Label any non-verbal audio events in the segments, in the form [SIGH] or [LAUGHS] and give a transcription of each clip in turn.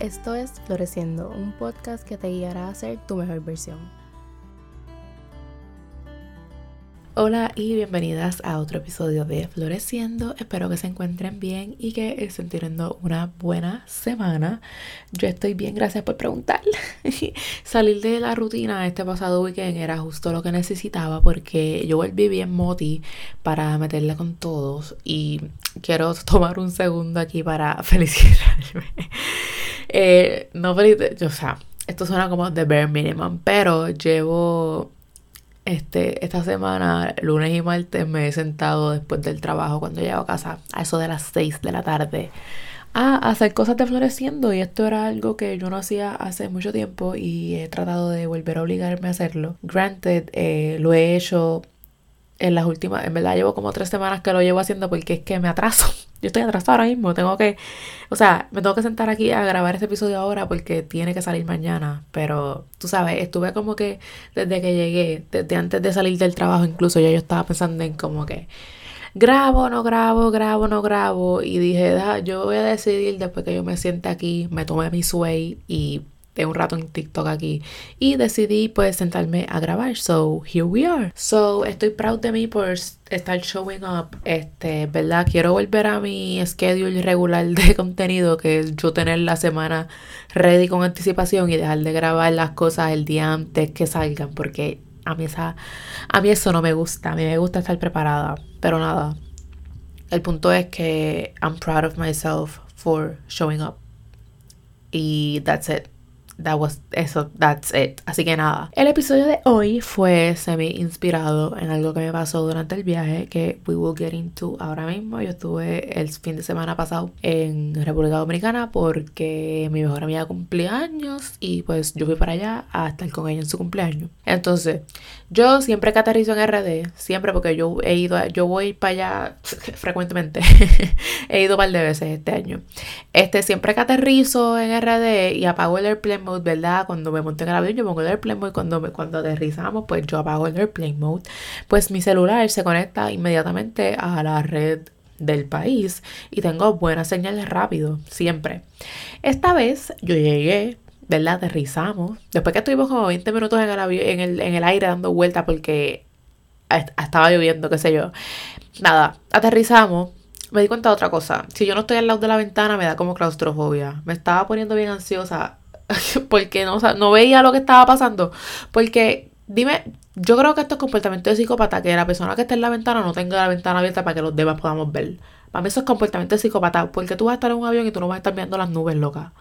Esto es Floreciendo, un podcast que te guiará a ser tu mejor versión. Hola y bienvenidas a otro episodio de Floreciendo. Espero que se encuentren bien y que estén teniendo una buena semana. Yo estoy bien, gracias por preguntar. [LAUGHS] Salir de la rutina este pasado weekend era justo lo que necesitaba porque yo volví bien moti para meterle con todos y quiero [LAUGHS] tomar un segundo aquí para [LAUGHS] felicitarme. Eh, no felicitarme, o sea, esto suena como the bare minimum, pero llevo este, esta semana, lunes y martes, me he sentado después del trabajo cuando llego a casa, a eso de las 6 de la tarde, a hacer cosas de floreciendo. Y esto era algo que yo no hacía hace mucho tiempo y he tratado de volver a obligarme a hacerlo. Granted, eh, lo he hecho en las últimas, en verdad llevo como tres semanas que lo llevo haciendo porque es que me atraso. [LAUGHS] Yo estoy atrasado ahora mismo, tengo que, o sea, me tengo que sentar aquí a grabar este episodio ahora porque tiene que salir mañana, pero tú sabes, estuve como que desde que llegué, desde antes de salir del trabajo incluso, ya yo estaba pensando en como que grabo, no grabo, grabo, no grabo y dije, yo voy a decidir después que yo me siente aquí, me tome mi sway y un rato en TikTok aquí y decidí pues sentarme a grabar. So, here we are. So, estoy proud de mí por estar showing up. Este, ¿verdad? Quiero volver a mi schedule regular de [LAUGHS] contenido que es yo tener la semana ready con anticipación y dejar de grabar las cosas el día antes que salgan porque a mí, esa, a mí eso no me gusta. A mí me gusta estar preparada. Pero nada. El punto es que I'm proud of myself for showing up. Y that's it that was eso, that's it. Así que nada. El episodio de hoy fue semi inspirado en algo que me pasó durante el viaje que we will get into ahora mismo. Yo estuve el fin de semana pasado en República Dominicana porque mi mejor amiga cumpleaños y pues yo fui para allá a estar con ella en su cumpleaños. Entonces, yo siempre que aterrizo en RD, siempre porque yo he ido, yo voy para allá [LAUGHS] frecuentemente. [LAUGHS] he ido un par de veces este año. Este, siempre que aterrizo en RD y apago el airplane ¿verdad? Cuando me monté en el avión yo pongo el airplane mode, cuando, me, cuando aterrizamos pues yo apago el airplane mode, pues mi celular se conecta inmediatamente a la red del país y tengo buenas señales rápido, siempre. Esta vez yo llegué, ¿verdad? Aterrizamos. Después que estuvimos como 20 minutos en el, avión, en el, en el aire dando vueltas porque estaba lloviendo, qué sé yo. Nada, aterrizamos. Me di cuenta de otra cosa. Si yo no estoy al lado de la ventana, me da como claustrofobia. Me estaba poniendo bien ansiosa [LAUGHS] porque no, no veía lo que estaba pasando. Porque, dime, yo creo que esto es comportamiento de psicópata, que la persona que está en la ventana no tenga la ventana abierta para que los demás podamos ver. Para mí eso es comportamiento de psicópata, porque tú vas a estar en un avión y tú no vas a estar viendo las nubes, loca.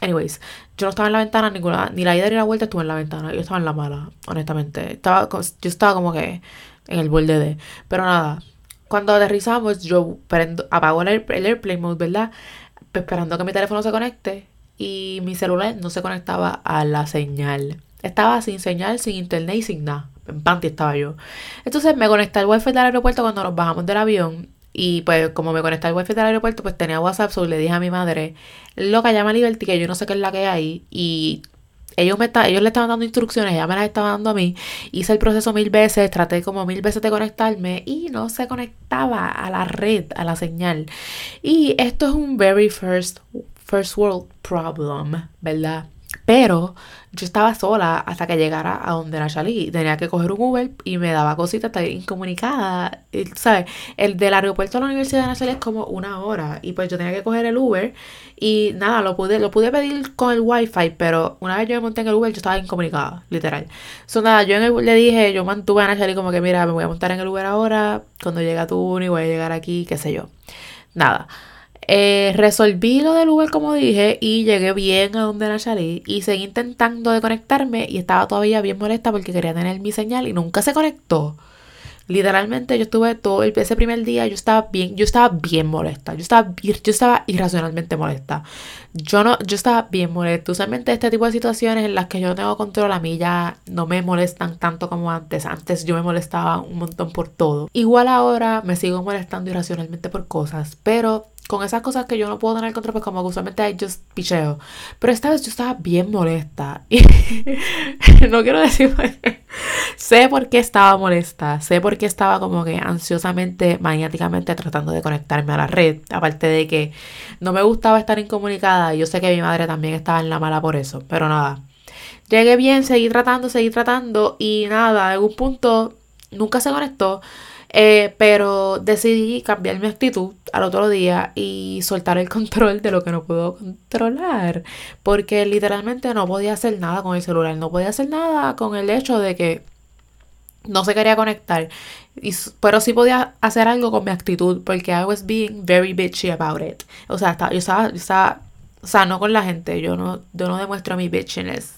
Anyways, yo no estaba en la ventana ninguna, ni la ida ni la vuelta estuve en la ventana. Yo estaba en la mala, honestamente. Estaba, yo estaba como que en el borde de. Pero nada, cuando aterrizamos, yo prendo, apago el, el airplane mode, ¿verdad? Esperando que mi teléfono se conecte y mi celular no se conectaba a la señal. Estaba sin señal, sin internet y sin nada. En panty estaba yo. Entonces me conecté al wifi del aeropuerto cuando nos bajamos del avión. Y pues como me conecté al wifi del aeropuerto, pues tenía WhatsApp. So le dije a mi madre, loca, llama a Liberty, que yo no sé qué es la que hay. Y ellos, me ellos le estaban dando instrucciones, ella me las estaba dando a mí. Hice el proceso mil veces, traté como mil veces de conectarme y no se conectaba a la red, a la señal. Y esto es un very first first world problem, ¿verdad? Pero yo estaba sola hasta que llegara a donde era Charlie. Tenía que coger un Uber y me daba cositas, estar incomunicada. ¿Sabes? El del aeropuerto a la Universidad de Nazaret es como una hora. Y pues yo tenía que coger el Uber. Y nada, lo pude, lo pude pedir con el Wi-Fi. Pero una vez yo me monté en el Uber, yo estaba incomunicada, literal. So nada, yo en el, le dije, yo mantuve a Nachali como que, mira, me voy a montar en el Uber ahora. Cuando llega tu y voy a llegar aquí, qué sé yo. Nada. Eh, resolví lo del Uber como dije y llegué bien a donde era Charlie y seguí intentando de conectarme y estaba todavía bien molesta porque quería tener mi señal y nunca se conectó. Literalmente yo estuve todo el, ese primer día, yo estaba bien, yo estaba bien molesta, yo estaba, yo estaba irracionalmente molesta. Yo no, yo estaba bien molesta. Usualmente este tipo de situaciones en las que yo tengo control a mí ya no me molestan tanto como antes. Antes yo me molestaba un montón por todo. Igual ahora me sigo molestando irracionalmente por cosas, pero con esas cosas que yo no puedo tener control, pues como que usualmente just picheo. Pero esta vez yo estaba bien molesta. Y [LAUGHS] no quiero decir sé por qué estaba molesta. Sé por qué estaba como que ansiosamente, maniáticamente tratando de conectarme a la red. Aparte de que no me gustaba estar incomunicada. Yo sé que mi madre también estaba en la mala por eso. Pero nada. Llegué bien, seguí tratando, seguí tratando. Y nada, en un punto nunca se conectó. Eh, pero decidí cambiar mi actitud al otro día y soltar el [LAUGHS] control de lo que no puedo controlar. Porque literalmente no podía hacer nada con el celular. No podía hacer nada con el hecho de que no se quería conectar. Y, pero sí podía hacer algo con mi actitud. Porque I was being very bitchy about it. O sea, estaba, yo, estaba, yo estaba. O sea, no con la gente. Yo no, yo no demuestro mi bitchiness.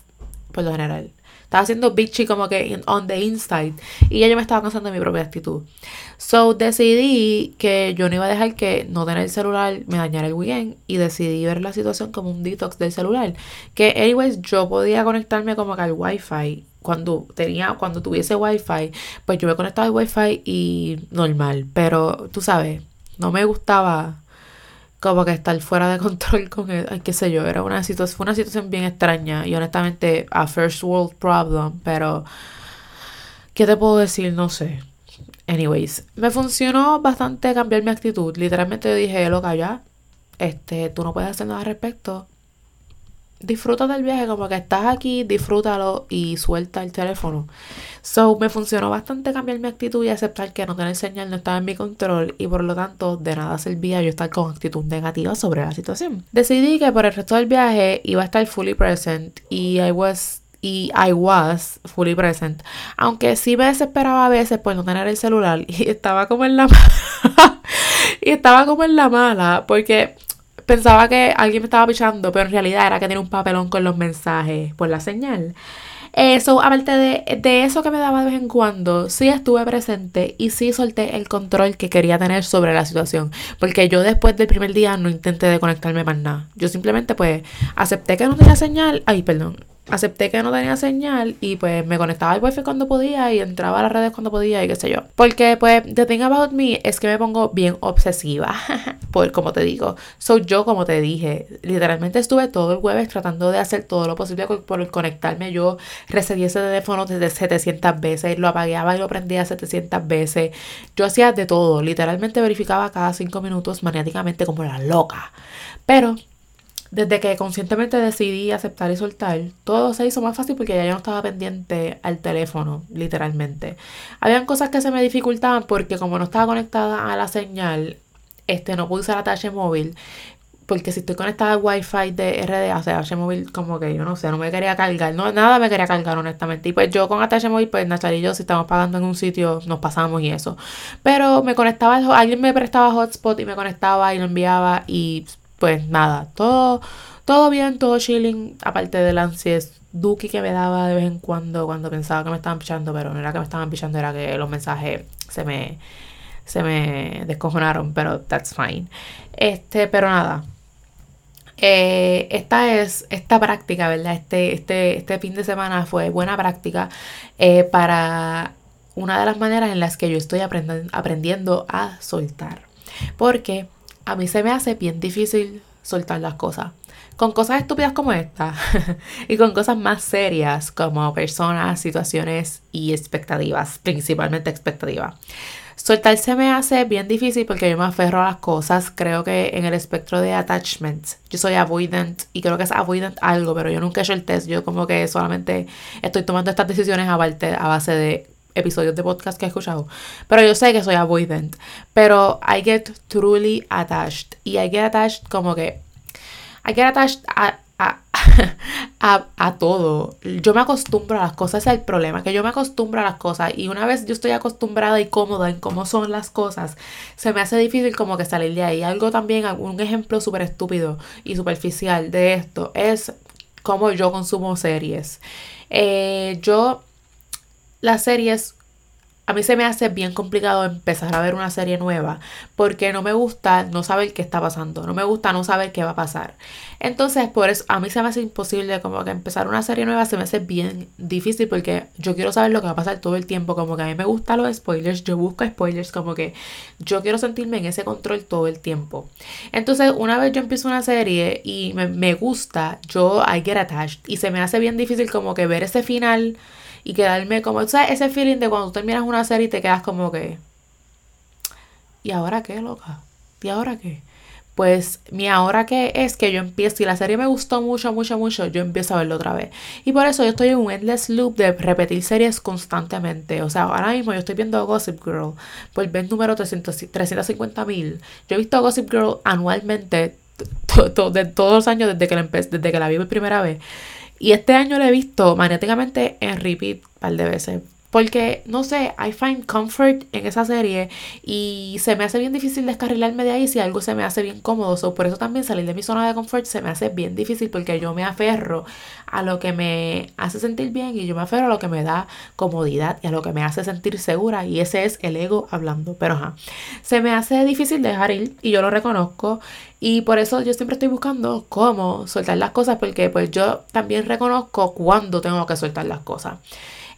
Por lo general. Estaba haciendo bitchy como que on the inside. Y ya yo me estaba cansando de mi propia actitud. So decidí que yo no iba a dejar que no tener el celular me dañara el weekend. Y decidí ver la situación como un detox del celular. Que anyways yo podía conectarme como que al wifi. Cuando tenía, cuando tuviese wifi, pues yo me conectaba al wifi y normal. Pero tú sabes, no me gustaba como que estar fuera de [LAUGHS] control con él, ay, qué sé yo, era una situación, fue una situación bien extraña y honestamente a first world problem, pero ¿qué te puedo decir? No sé. Anyways, me funcionó bastante cambiar mi actitud. Literalmente dije, loca, ya, este, tú no puedes hacer nada al respecto disfruta del viaje, como que estás aquí, disfrútalo y suelta el teléfono. So, me funcionó bastante cambiar mi actitud y aceptar que no tener señal no estaba en mi control y por lo tanto de nada servía yo estar con actitud negativa sobre la situación. Decidí que por el resto del viaje iba a estar fully present y I was y I was fully present. Aunque sí me desesperaba a veces por no tener el celular [LAUGHS] y estaba como en la [LAUGHS] y estaba como en la mala porque pensaba que alguien me estaba pichando, pero en realidad era que tenía un papelón con los mensajes por la señal. Eso, aparte de, de, eso que me daba de vez en cuando, sí estuve presente y sí solté el control que quería tener sobre la situación. Porque yo después del primer día no intenté de conectarme más nada. Yo simplemente pues acepté que no tenía señal. Ay, perdón acepté que no tenía señal y pues me conectaba al wifi cuando podía y entraba a las redes cuando podía y qué sé yo. Porque pues the thing about me es que me pongo bien obsesiva, [LAUGHS] por como te digo. Soy yo como te dije, literalmente estuve todo el jueves tratando de hacer todo lo posible por conectarme. Yo recibí ese teléfono desde 700 veces, lo apagaba y lo prendía 700 veces. Yo hacía de todo, literalmente verificaba cada 5 minutos maniáticamente como la loca. Pero desde que conscientemente decidí aceptar y soltar, todo se hizo más fácil porque ya yo no estaba pendiente al teléfono, literalmente. Habían cosas que se me dificultaban porque como no estaba conectada a la señal, este, no pude usar ATH móvil. Porque si estoy conectada al wifi de RDA, o sea, ATH móvil, como que yo no sé, no me quería cargar. No, nada me quería cargar, honestamente. Y pues yo con ATH móvil, pues Nachar y yo, si estamos pagando en un sitio, nos pasamos y eso. Pero me conectaba, alguien me prestaba hotspot y me conectaba y lo enviaba y pues nada, todo, todo bien, todo chilling, aparte del ansies duki que me daba de vez en cuando cuando pensaba que me estaban pichando, pero no era que me estaban pichando, era que los mensajes se me, se me descojonaron, pero that's fine. Este, pero nada. Eh, esta es esta práctica, ¿verdad? Este, este, este fin de semana fue buena práctica eh, para una de las maneras en las que yo estoy aprendiendo a soltar. Porque a mí se me hace bien difícil soltar las cosas. Con cosas estúpidas como esta [LAUGHS] y con cosas más serias como personas, situaciones y expectativas, principalmente expectativas. Soltar se me hace bien difícil porque yo me aferro a las cosas. Creo que en el espectro de attachment yo soy avoidant y creo que es avoidant algo, pero yo nunca he hecho el test. Yo como que solamente estoy tomando estas decisiones a base de episodios de podcast que he escuchado. Pero yo sé que soy avoidant. Pero I get truly attached. Y I get attached como que. I get attached a, [LAUGHS] a, a, todo. Yo me acostumbro a las cosas, ese es el problema, que yo me acostumbro a las cosas y una vez yo estoy acostumbrada y cómoda en cómo son las cosas, se me hace difícil como que salir de ahí. Algo también, un ejemplo súper estúpido y superficial de esto es cómo yo consumo series. Eh, yo las series a mí se me hace bien complicado empezar a ver una serie nueva porque no me gusta no saber qué está pasando, no me gusta no saber qué va a pasar. Entonces, por eso a mí se me hace imposible como que empezar una serie nueva se me hace bien difícil porque yo quiero saber lo que va a pasar todo el tiempo, como que a mí me gustan los spoilers, yo busco spoilers, como que yo quiero sentirme en ese control todo el tiempo. Entonces, una vez yo empiezo una serie y me, me gusta, yo I get attached y se me hace bien difícil como que ver ese final y quedarme como, ¿sabes? Ese feeling de cuando terminas una serie y te quedas como que, ¿y ahora qué, loca? ¿Y ahora qué? Pues mi ahora qué es que yo empiezo, y la serie me gustó mucho, mucho, mucho, yo empiezo a verlo otra vez. Y por eso yo estoy en un endless loop de repetir series constantemente. O sea, ahora mismo yo estoy viendo Gossip Girl por mes número 350 mil. Yo he visto Gossip Girl anualmente de todos los años desde que la, desde que la vi por primera vez. Y este año lo he visto magnéticamente en repeat un par de veces. Porque, no sé, I find comfort en esa serie y se me hace bien difícil descarrilarme de ahí si algo se me hace bien cómodo. por eso también salir de mi zona de confort se me hace bien difícil porque yo me aferro a lo que me hace sentir bien y yo me aferro a lo que me da comodidad y a lo que me hace sentir segura y ese es el ego hablando. Pero ajá, se me hace difícil dejar ir y yo lo reconozco y por eso yo siempre estoy buscando cómo soltar las cosas porque pues yo también reconozco cuándo tengo que soltar las cosas.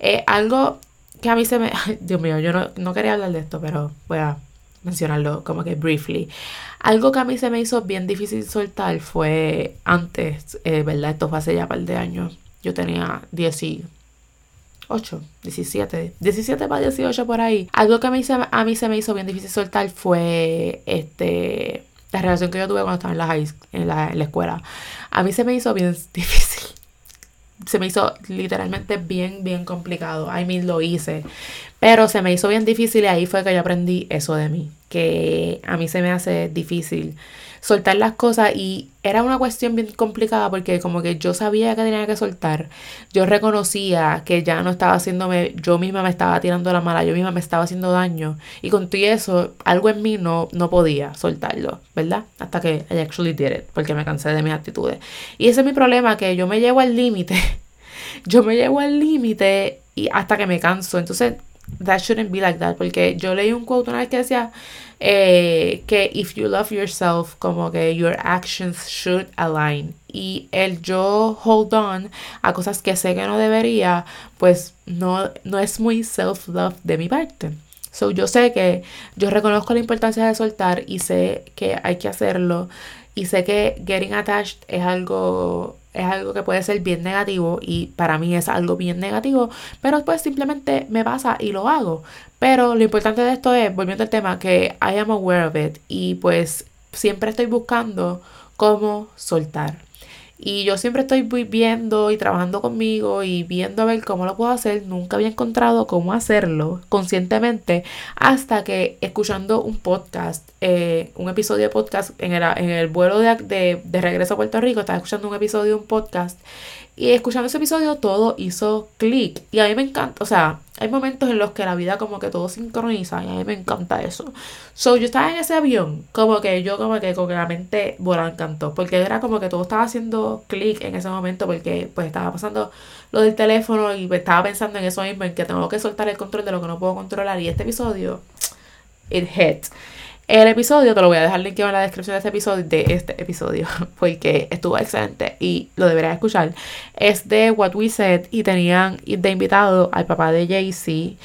Eh, algo que a mí se me... [LAUGHS] Dios mío, yo no, quería hablar de esto, pero voy a mencionarlo como que briefly. Algo que a mí se me hizo bien difícil soltar fue antes, eh, ¿verdad? Esto fue hace ya un par de años. Yo tenía 18, 17, 17 para 18 por ahí. Algo que a mí, se, a mí se me hizo bien difícil soltar fue este la relación que yo tuve cuando estaba en la, high, en la, en la escuela. A mí se me hizo bien [LAUGHS] difícil se me hizo literalmente bien, bien complicado. I mean, lo hice. Pero se me hizo bien difícil y ahí fue que yo aprendí eso de mí. Que a mí se me hace difícil soltar las cosas y era una cuestión bien complicada porque como que yo sabía que tenía que soltar, yo reconocía que ya no estaba haciéndome, yo misma me estaba tirando la mala, yo misma me estaba haciendo daño y con todo eso algo en mí no, no podía soltarlo, ¿verdad? Hasta que I actually did it porque me cansé de mis actitudes. Y ese es mi problema, que yo me llevo al límite, [LAUGHS] yo me llevo al límite y hasta que me canso, entonces that shouldn't be like that porque yo leí un quote una vez que decía eh, que if you love yourself, como que your actions should align. Y el yo hold on a cosas que sé que no debería, pues no, no es muy self-love de mi parte. So yo sé que yo reconozco la importancia de soltar y sé que hay que hacerlo. Y sé que getting attached es algo es algo que puede ser bien negativo y para mí es algo bien negativo, pero pues simplemente me pasa y lo hago. Pero lo importante de esto es, volviendo al tema, que I am aware of it y pues siempre estoy buscando cómo soltar. Y yo siempre estoy viendo y trabajando conmigo y viendo a ver cómo lo puedo hacer. Nunca había encontrado cómo hacerlo conscientemente hasta que escuchando un podcast, eh, un episodio de podcast en el, en el vuelo de, de, de regreso a Puerto Rico, estaba escuchando un episodio de un podcast y escuchando ese episodio todo hizo clic. Y a mí me encanta, o sea, hay momentos en los que la vida como que todo sincroniza y a mí me encanta eso. So, yo estaba en ese avión, como que yo como que con la mente volando encantó. Porque era como que todo estaba haciendo clic en ese momento porque pues estaba pasando lo del teléfono y estaba pensando en eso mismo, en que tengo que soltar el control de lo que no puedo controlar. Y este episodio, it hit. El episodio, te lo voy a dejar linkeado en la descripción de este episodio, de este episodio, [LAUGHS] porque estuvo excelente y lo deberías escuchar. Es de What We Said y tenían de invitado al papá de Jay-Z,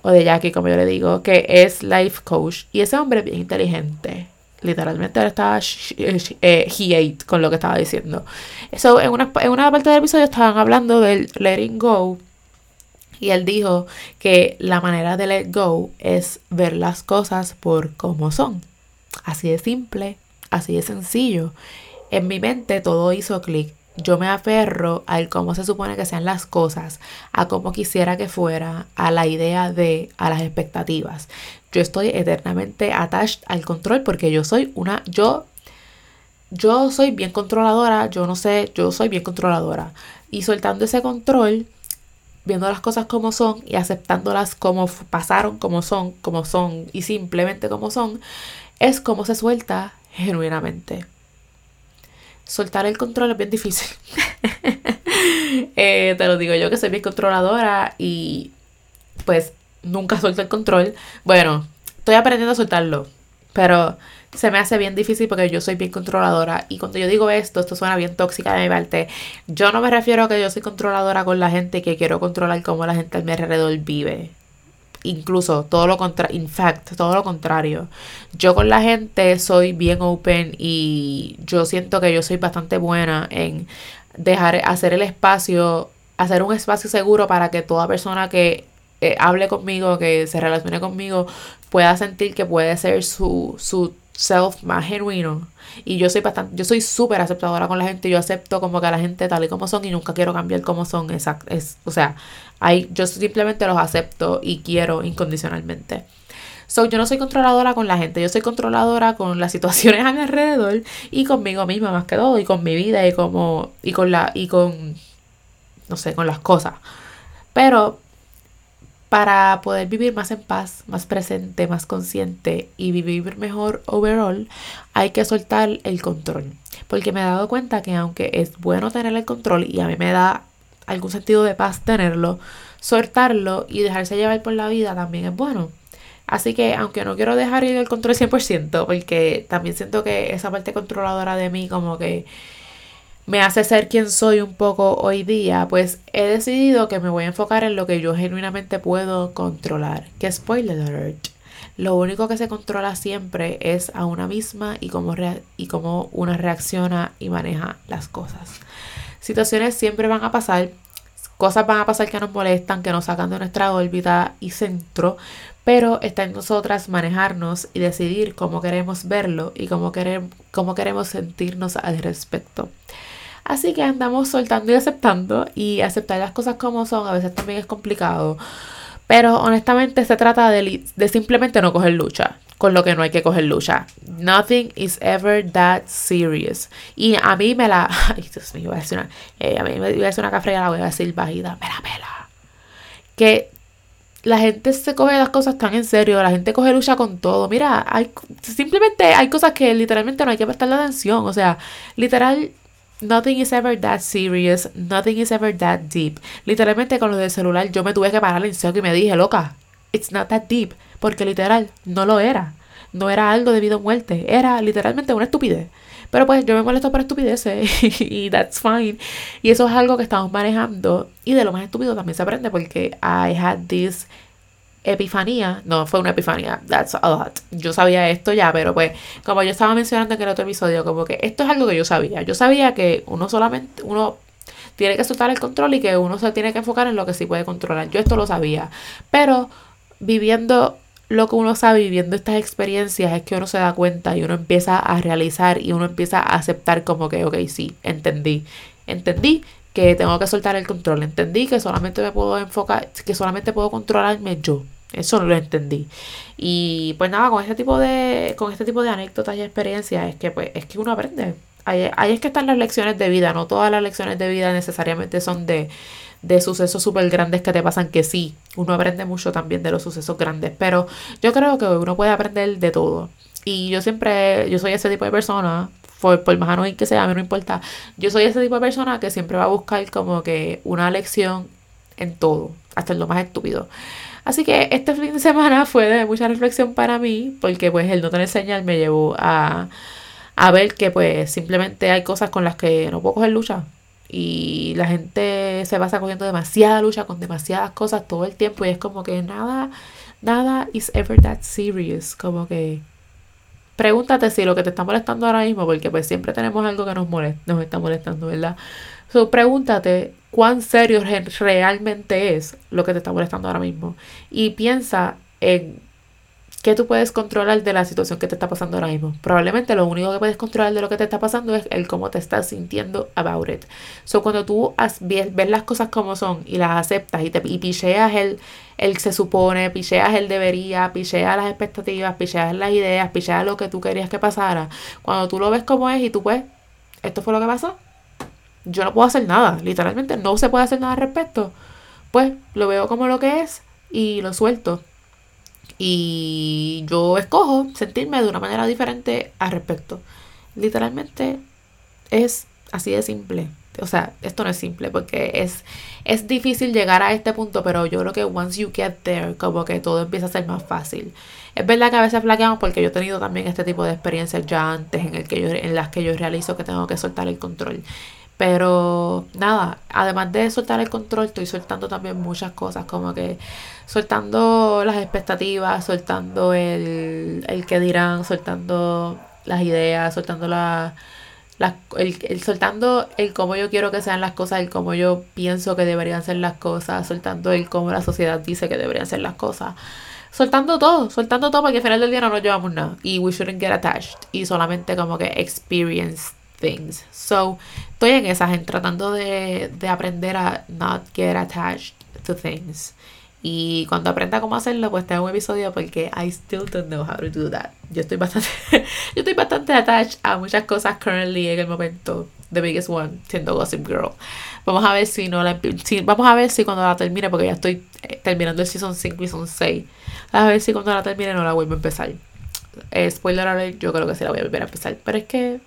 o de Jackie, como yo le digo, que es life coach. Y ese hombre es bien inteligente. Literalmente estaba eh, eh, he ate con lo que estaba diciendo. Eso, en una, en una parte del episodio estaban hablando del letting go y él dijo que la manera de let go es ver las cosas por como son. Así de simple, así de sencillo. En mi mente todo hizo clic. Yo me aferro al cómo se supone que sean las cosas, a cómo quisiera que fuera, a la idea de, a las expectativas. Yo estoy eternamente attached al control porque yo soy una, yo, yo soy bien controladora, yo no sé, yo soy bien controladora. Y soltando ese control, viendo las cosas como son y aceptándolas como pasaron, como son, como son y simplemente como son, es como se suelta genuinamente. Soltar el control es bien difícil. [LAUGHS] Eh, te lo digo yo que soy bien controladora y pues nunca suelto el control. Bueno, estoy aprendiendo a soltarlo, pero se me hace bien difícil porque yo soy bien controladora y cuando yo digo esto, esto suena bien tóxica de mi parte. Yo no me refiero a que yo soy controladora con la gente que quiero controlar cómo la gente a mi alrededor vive. Incluso todo lo contrario, in fact, todo lo contrario. Yo con la gente soy bien open y yo siento que yo soy bastante buena en dejar hacer el espacio, hacer un espacio seguro para que toda persona que eh, hable conmigo, que se relacione conmigo, pueda sentir que puede ser su, su self más genuino. Y yo soy bastante, yo soy súper aceptadora con la gente. Yo acepto como que a la gente tal y como son y nunca quiero cambiar como son. Exacto. Es, o sea, hay, yo simplemente los acepto y quiero incondicionalmente. So, yo no soy controladora con la gente, yo soy controladora con las [LAUGHS] situaciones a mi alrededor y conmigo misma más que todo, y con mi vida y como, y con la, y con, no sé, con las cosas. Pero para poder vivir más en paz, más presente, más consciente y vivir mejor overall, hay que soltar el control. Porque me he dado cuenta que aunque es bueno tener el control y a mí me da algún sentido de paz tenerlo, soltarlo y dejarse llevar por la vida también es bueno. Así que aunque no quiero dejar ir el control 100%, porque también siento que esa parte controladora de mí como que me hace ser quien soy un poco hoy día, pues he decidido que me voy a enfocar en lo que yo genuinamente puedo controlar. Que spoiler alert. Lo único que se controla siempre es a una misma y cómo, y cómo una reacciona y maneja las cosas. Situaciones siempre van a pasar, cosas van a pasar que nos molestan, que nos sacan de nuestra órbita y centro, pero está en nosotras manejarnos y decidir cómo queremos verlo y cómo, cómo queremos sentirnos al respecto. Así que andamos soltando y aceptando y aceptar las cosas como son a veces también es complicado. Pero honestamente se trata de, de simplemente no coger lucha con lo que no hay que coger lucha. Nothing is ever that serious. Y a mí me la... [LAUGHS] Ay, Dios mío, voy a decir una... Eh, a mí me voy a decir una y la voy a decir bajita. Me la pela. Que la gente se coge las cosas tan en serio, la gente coge lucha con todo. Mira, hay simplemente hay cosas que literalmente no hay que prestarle atención. O sea, literal, Nothing is ever that serious, nothing is ever that deep. Literalmente con lo del celular yo me tuve que parar en seco y me dije, loca, it's not that deep. Porque literal, no lo era. No era algo de vida o muerte. Era literalmente una estupidez. Pero pues yo me molesto por estupideces [LAUGHS] y that's fine. Y eso es algo que estamos manejando. Y de lo más estúpido también se aprende porque I had this epifanía, no fue una epifanía, that's a lot. Yo sabía esto ya, pero pues como yo estaba mencionando en el otro episodio, como que esto es algo que yo sabía. Yo sabía que uno solamente, uno tiene que soltar el control y que uno se tiene que enfocar en lo que sí puede controlar. Yo esto lo sabía, pero viviendo lo que uno sabe, viviendo estas experiencias, es que uno se da cuenta y uno empieza a realizar y uno empieza a aceptar como que, ok, sí, entendí, entendí que tengo que soltar el control, entendí que solamente me puedo enfocar, que solamente puedo controlarme yo. Eso no lo entendí. Y pues nada, con este tipo de, con este tipo de anécdotas y experiencias es que pues es que uno aprende. Ahí, es que están las lecciones de vida. No todas las lecciones de vida necesariamente son de, de sucesos súper grandes que te pasan, que sí, uno aprende mucho también de los sucesos grandes. Pero yo creo que uno puede aprender de todo. Y yo siempre, yo soy ese tipo de persona, por, por más anónimo que sea, a mí no importa. Yo soy ese tipo de persona que siempre va a buscar como que una lección en todo, hasta en lo más estúpido. Así que este fin de semana fue de mucha reflexión para mí, porque pues el no tener señal me llevó a, a ver que pues simplemente hay cosas con las que no puedo coger lucha. Y la gente se pasa cogiendo demasiada lucha con demasiadas cosas todo el tiempo y es como que nada, nada is ever that serious. Como que pregúntate si lo que te está molestando ahora mismo, porque pues siempre tenemos algo que nos molesta, nos está molestando, ¿verdad? So, pregúntate cuán serio realmente es lo que te está molestando ahora mismo. Y piensa en qué tú puedes controlar de la situación que te está pasando ahora mismo. Probablemente lo único que puedes controlar de lo que te está pasando es el cómo te estás sintiendo about it. So, cuando tú ves, las cosas como son y las aceptas y, te, y picheas el, el se supone, picheas el debería, picheas las expectativas, picheas las ideas, picheas lo que tú querías que pasara, cuando tú lo ves como es y tú pues, esto fue lo que pasó, yo no puedo hacer nada, literalmente no se puede hacer nada al respecto. Pues lo veo como lo que es y lo suelto. Y yo escojo sentirme de una manera diferente al respecto. Literalmente es así de simple. o sea, esto no es simple porque es, es difícil llegar a este punto, pero yo creo que once you get there, como que todo empieza a ser más fácil. Es verdad que a veces flaqueamos porque yo he tenido también este tipo de experiencias ya antes en, el que yo, en las que yo realizo que tengo que soltar el control. Pero nada, además de soltar el control, estoy soltando también muchas cosas, como que soltando las expectativas, soltando el, el que dirán, soltando las ideas, soltando la, el, soltando el cómo yo quiero que sean las cosas, el cómo yo pienso que deberían ser las cosas, soltando el cómo la sociedad dice que deberían ser las cosas. Soltando todo, soltando todo porque al final del día no nos llevamos nada. Y we shouldn't get attached. Y solamente como que experience things. So, estoy en esas, en tratando de, de aprender a not get attached to things. Y cuando aprenda cómo hacerlo, pues tengo un episodio porque I still don't know how to do that. Yo estoy bastante, [LAUGHS] yo estoy bastante attached a muchas cosas currently en el momento. The biggest one, siendo Gossip Girl. Vamos a ver si no la si, vamos a ver si cuando la termine, porque ya estoy eh, terminando el season 5 y season 6. A ver si cuando la termine no la vuelvo a empezar. Eh, spoiler alert, yo creo que sí la voy a volver a empezar. Pero es que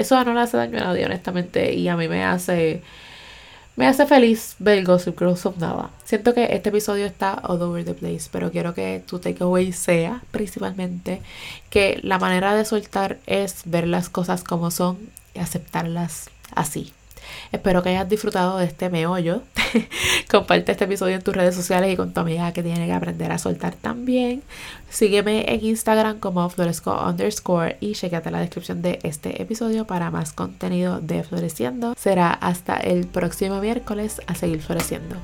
eso no le hace daño a nadie, honestamente. Y a mí me hace me hace feliz ver Gossip Girl of Nava. Siento que este episodio está all over the place, pero quiero que tu takeaway sea principalmente que la manera de soltar es ver las cosas como son y aceptarlas así. Espero que hayas disfrutado de este meollo. [LAUGHS] Comparte este episodio en tus redes sociales y con tu amiga que tiene que aprender a soltar también. Sígueme en Instagram como floresco underscore y chequeate la descripción de este episodio para más contenido de Floreciendo. Será hasta el próximo miércoles a seguir floreciendo.